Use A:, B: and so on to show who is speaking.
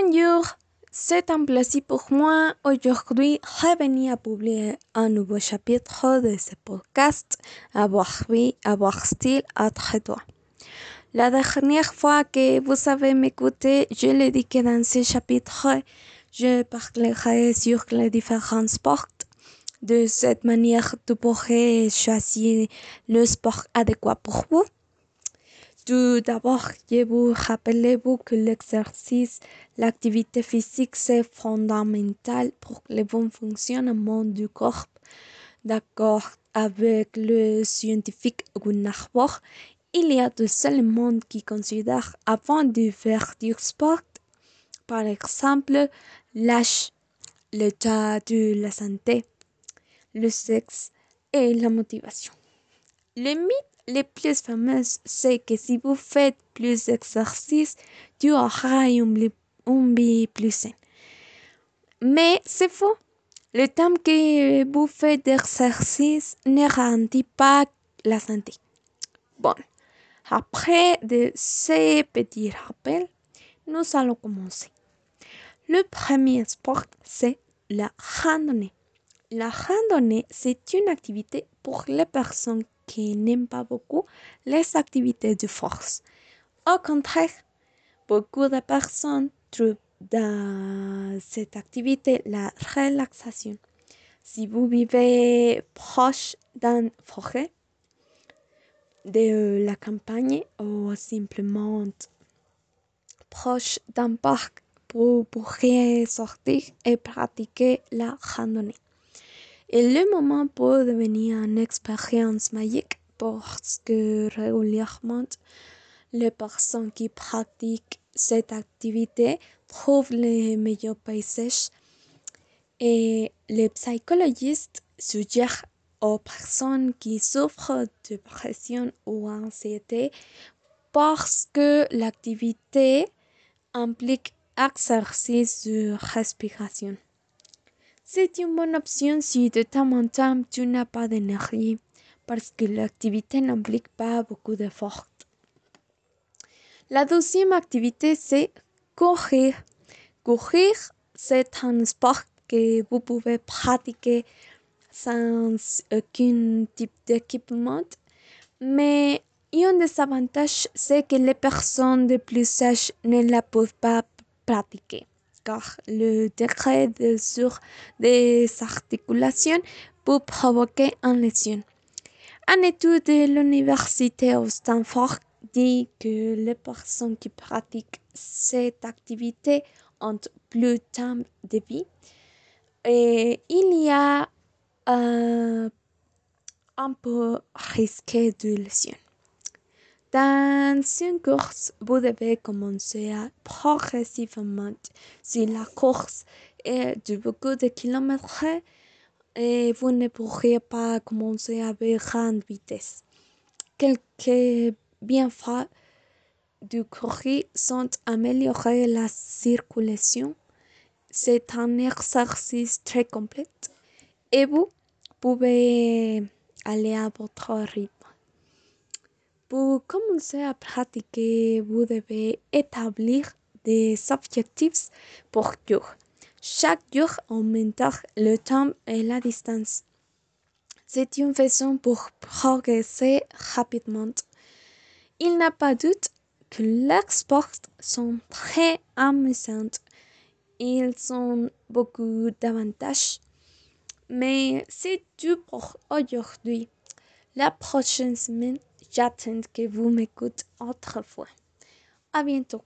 A: Bonjour, c'est un plaisir pour moi aujourd'hui revenir à publier un nouveau chapitre de ce podcast Avoir vie, avoir style, être toi. La dernière fois que vous avez m'écouté, je l'ai dit que dans ce chapitre, je parlerai sur les différents sports. De cette manière, tu pourrais choisir le sport adéquat pour vous. Tout d'abord, vous rappelez-vous que l'exercice, l'activité physique, c'est fondamental pour le bon fonctionnement du corps. D'accord avec le scientifique Gunnar Bohr, il y a deux éléments qui considèrent avant de faire du sport. Par exemple, l'âge, l'état de la santé, le sexe et la motivation. Le le plus fameux, c'est que si vous faites plus d'exercice, tu auras une, vie plus saine. Mais c'est faux. Le temps que vous faites d'exercice ne garantit pas la santé. Bon, après de ces petits rappels, nous allons commencer. Le premier sport, c'est la randonnée. La randonnée, c'est une activité pour les personnes qui n'aiment pas beaucoup les activités de force. Au contraire, beaucoup de personnes trouvent dans cette activité la relaxation. Si vous vivez proche d'une forêt, de la campagne ou simplement proche d'un parc, vous pourriez sortir et pratiquer la randonnée. Et le moment peut devenir une expérience magique parce que régulièrement, les personnes qui pratiquent cette activité trouvent les meilleurs paysages et les psychologistes suggèrent aux personnes qui souffrent de pression ou anxiété parce que l'activité implique exercice de respiration. C'est une bonne option si de temps en temps tu n'as pas d'énergie parce que l'activité n'implique pas beaucoup d'efforts. La deuxième activité, c'est courir. Courir, c'est un sport que vous pouvez pratiquer sans aucun type d'équipement, mais un des avantages, c'est que les personnes de plus âge ne la peuvent pas pratiquer car le de sur des articulations peut provoquer une lésion. Une étude de l'université de Stanford dit que les personnes qui pratiquent cette activité ont plus de temps de vie et il y a euh, un peu risqué de lésion. Dans une course, vous devez commencer progressivement. Si la course est de beaucoup de kilomètres, et vous ne pourriez pas commencer avec grande vitesse. Quelques bienfaits du courir sont améliorer la circulation. C'est un exercice très complet et vous pouvez aller à votre rythme. Pour commencer à pratiquer, vous devez établir des objectifs pour jour. Chaque jour augmente le temps et la distance. C'est une façon pour progresser rapidement. Il n'a pas doute que les sports sont très amusants. Ils ont beaucoup d'avantages. Mais c'est tout pour aujourd'hui. La prochaine semaine, J'attends que vous m'écoutez autrefois. À bientôt.